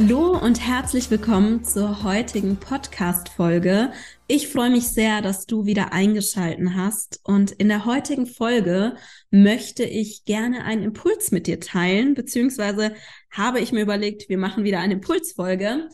Hallo und herzlich willkommen zur heutigen Podcast-Folge. Ich freue mich sehr, dass du wieder eingeschalten hast. Und in der heutigen Folge möchte ich gerne einen Impuls mit dir teilen, beziehungsweise habe ich mir überlegt, wir machen wieder eine Impulsfolge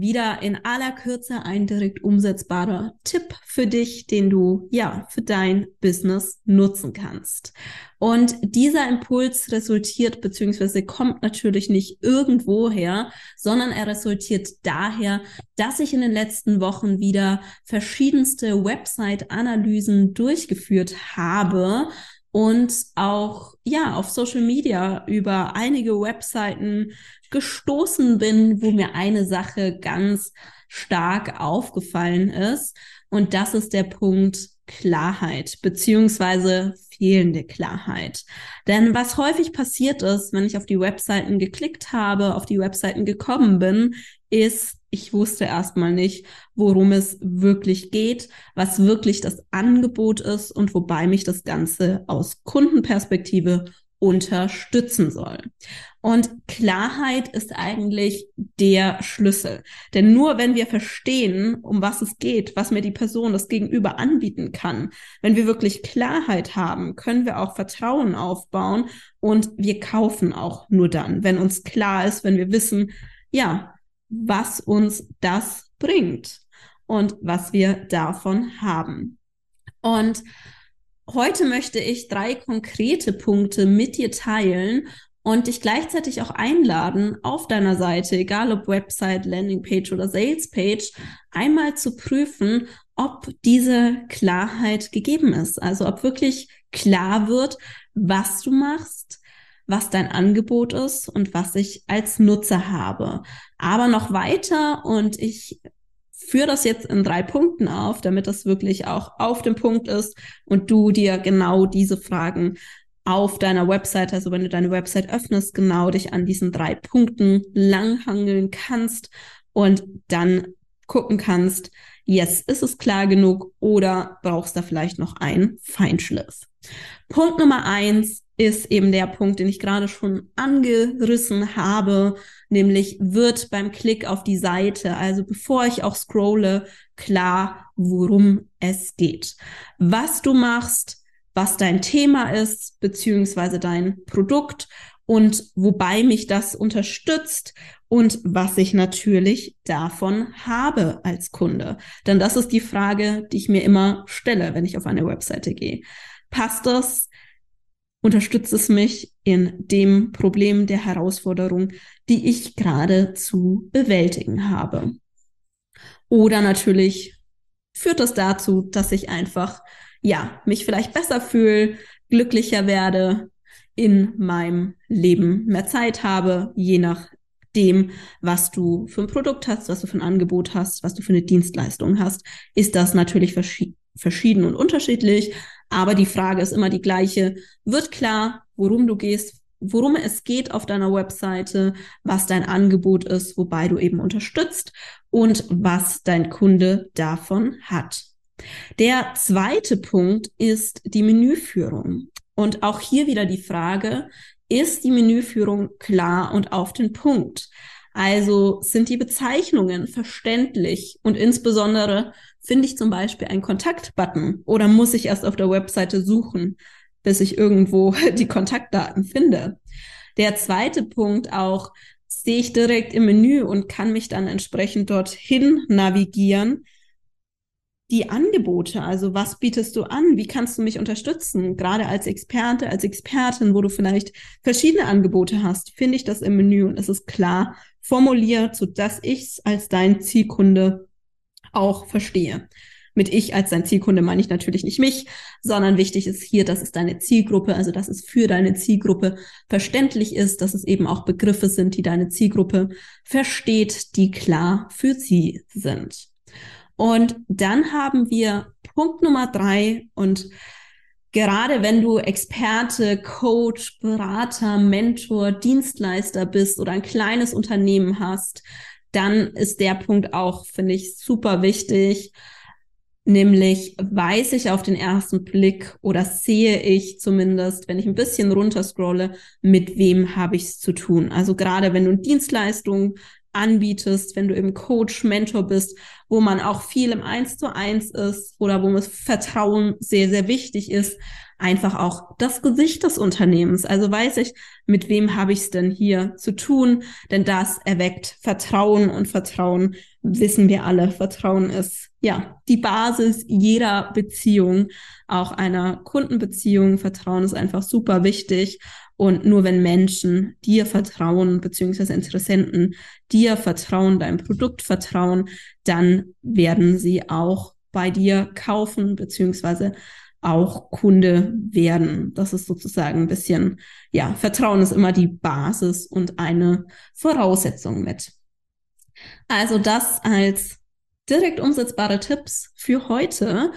wieder in aller Kürze ein direkt umsetzbarer Tipp für dich, den du ja für dein Business nutzen kannst. Und dieser Impuls resultiert bzw. kommt natürlich nicht irgendwoher, sondern er resultiert daher, dass ich in den letzten Wochen wieder verschiedenste Website-Analysen durchgeführt habe und auch ja auf Social Media über einige Webseiten gestoßen bin, wo mir eine Sache ganz stark aufgefallen ist. Und das ist der Punkt Klarheit beziehungsweise fehlende Klarheit. Denn was häufig passiert ist, wenn ich auf die Webseiten geklickt habe, auf die Webseiten gekommen bin, ist, ich wusste erstmal nicht, worum es wirklich geht, was wirklich das Angebot ist und wobei mich das Ganze aus Kundenperspektive unterstützen soll. Und Klarheit ist eigentlich der Schlüssel. Denn nur wenn wir verstehen, um was es geht, was mir die Person das Gegenüber anbieten kann, wenn wir wirklich Klarheit haben, können wir auch Vertrauen aufbauen und wir kaufen auch nur dann, wenn uns klar ist, wenn wir wissen, ja, was uns das bringt und was wir davon haben. Und Heute möchte ich drei konkrete Punkte mit dir teilen und dich gleichzeitig auch einladen, auf deiner Seite, egal ob Website, Landingpage oder Salespage, einmal zu prüfen, ob diese Klarheit gegeben ist. Also ob wirklich klar wird, was du machst, was dein Angebot ist und was ich als Nutzer habe. Aber noch weiter und ich führe das jetzt in drei Punkten auf, damit das wirklich auch auf dem Punkt ist und du dir genau diese Fragen auf deiner Website, also wenn du deine Website öffnest, genau dich an diesen drei Punkten langhangeln kannst und dann gucken kannst, yes, ist es klar genug oder brauchst da vielleicht noch einen Feinschliff. Punkt Nummer eins ist eben der Punkt, den ich gerade schon angerissen habe, nämlich wird beim Klick auf die Seite, also bevor ich auch scrolle, klar, worum es geht. Was du machst, was dein Thema ist, beziehungsweise dein Produkt und wobei mich das unterstützt und was ich natürlich davon habe als Kunde. Denn das ist die Frage, die ich mir immer stelle, wenn ich auf eine Webseite gehe. Passt das? Unterstützt es mich in dem Problem der Herausforderung, die ich gerade zu bewältigen habe? Oder natürlich führt das dazu, dass ich einfach, ja, mich vielleicht besser fühle, glücklicher werde, in meinem Leben mehr Zeit habe, je nachdem, was du für ein Produkt hast, was du für ein Angebot hast, was du für eine Dienstleistung hast, ist das natürlich verschi verschieden und unterschiedlich. Aber die Frage ist immer die gleiche. Wird klar, worum du gehst, worum es geht auf deiner Webseite, was dein Angebot ist, wobei du eben unterstützt und was dein Kunde davon hat. Der zweite Punkt ist die Menüführung. Und auch hier wieder die Frage, ist die Menüführung klar und auf den Punkt? Also sind die Bezeichnungen verständlich und insbesondere finde ich zum Beispiel einen Kontaktbutton oder muss ich erst auf der Webseite suchen, bis ich irgendwo die Kontaktdaten finde? Der zweite Punkt auch, sehe ich direkt im Menü und kann mich dann entsprechend dorthin navigieren die Angebote, also was bietest du an? Wie kannst du mich unterstützen? Gerade als Experte, als Expertin, wo du vielleicht verschiedene Angebote hast, finde ich das im Menü und es ist klar formuliert, so dass ich es als dein Zielkunde auch verstehe. mit ich als dein Zielkunde meine ich natürlich nicht mich, sondern wichtig ist hier, dass es deine Zielgruppe, also dass es für deine Zielgruppe verständlich ist, dass es eben auch Begriffe sind, die deine Zielgruppe versteht, die klar für sie sind. Und dann haben wir Punkt Nummer drei und gerade wenn du Experte, Coach, Berater, Mentor, Dienstleister bist oder ein kleines Unternehmen hast, dann ist der Punkt auch, finde ich, super wichtig. Nämlich weiß ich auf den ersten Blick oder sehe ich zumindest, wenn ich ein bisschen runterscrolle, mit wem habe ich es zu tun. Also gerade wenn du Dienstleistungen anbietest, wenn du eben Coach, Mentor bist, wo man auch viel im Eins zu eins ist oder wo es Vertrauen sehr, sehr wichtig ist, einfach auch das Gesicht des Unternehmens. Also weiß ich, mit wem habe ich es denn hier zu tun? Denn das erweckt Vertrauen und Vertrauen wissen wir alle. Vertrauen ist ja die Basis jeder Beziehung, auch einer Kundenbeziehung. Vertrauen ist einfach super wichtig. Und nur wenn Menschen dir vertrauen, beziehungsweise Interessenten dir vertrauen, deinem Produkt vertrauen, dann werden sie auch bei dir kaufen, beziehungsweise auch Kunde werden. Das ist sozusagen ein bisschen, ja, Vertrauen ist immer die Basis und eine Voraussetzung mit. Also das als direkt umsetzbare Tipps für heute.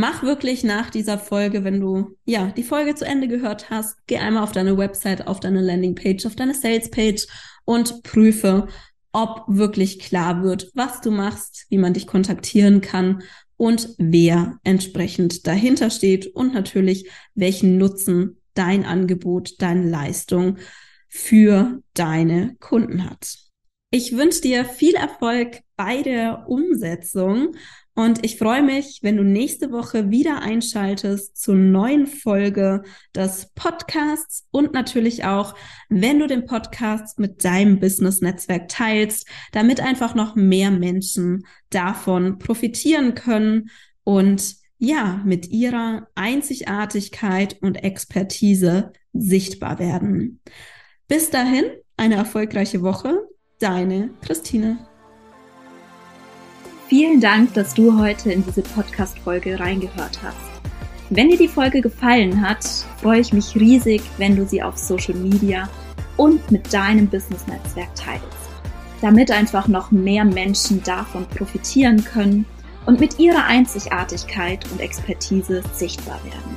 Mach wirklich nach dieser Folge, wenn du ja die Folge zu Ende gehört hast, geh einmal auf deine Website, auf deine Landingpage, auf deine Salespage und prüfe, ob wirklich klar wird, was du machst, wie man dich kontaktieren kann und wer entsprechend dahinter steht und natürlich welchen Nutzen dein Angebot, deine Leistung für deine Kunden hat. Ich wünsche dir viel Erfolg bei der Umsetzung und ich freue mich, wenn du nächste Woche wieder einschaltest zur neuen Folge des Podcasts und natürlich auch, wenn du den Podcast mit deinem Business-Netzwerk teilst, damit einfach noch mehr Menschen davon profitieren können und ja, mit ihrer Einzigartigkeit und Expertise sichtbar werden. Bis dahin, eine erfolgreiche Woche deine Christine. Vielen Dank, dass du heute in diese Podcast-Folge reingehört hast. Wenn dir die Folge gefallen hat, freue ich mich riesig, wenn du sie auf Social Media und mit deinem Business-Netzwerk teilst, damit einfach noch mehr Menschen davon profitieren können und mit ihrer Einzigartigkeit und Expertise sichtbar werden.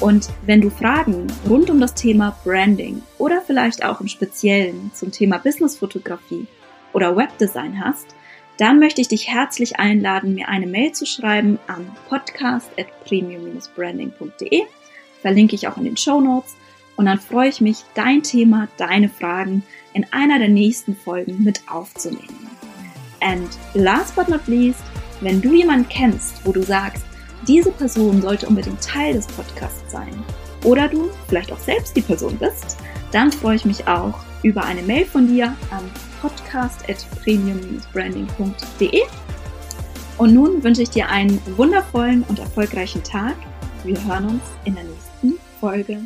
Und wenn du Fragen rund um das Thema Branding oder vielleicht auch im Speziellen zum Thema Businessfotografie oder Webdesign hast, dann möchte ich dich herzlich einladen, mir eine Mail zu schreiben an podcast.premium-branding.de. Verlinke ich auch in den Show Notes. Und dann freue ich mich, dein Thema, deine Fragen in einer der nächsten Folgen mit aufzunehmen. And last but not least, wenn du jemanden kennst, wo du sagst, diese Person sollte unbedingt Teil des Podcasts sein oder du vielleicht auch selbst die Person bist, dann freue ich mich auch über eine Mail von dir an podcast.premium-branding.de. Und nun wünsche ich dir einen wundervollen und erfolgreichen Tag. Wir hören uns in der nächsten Folge.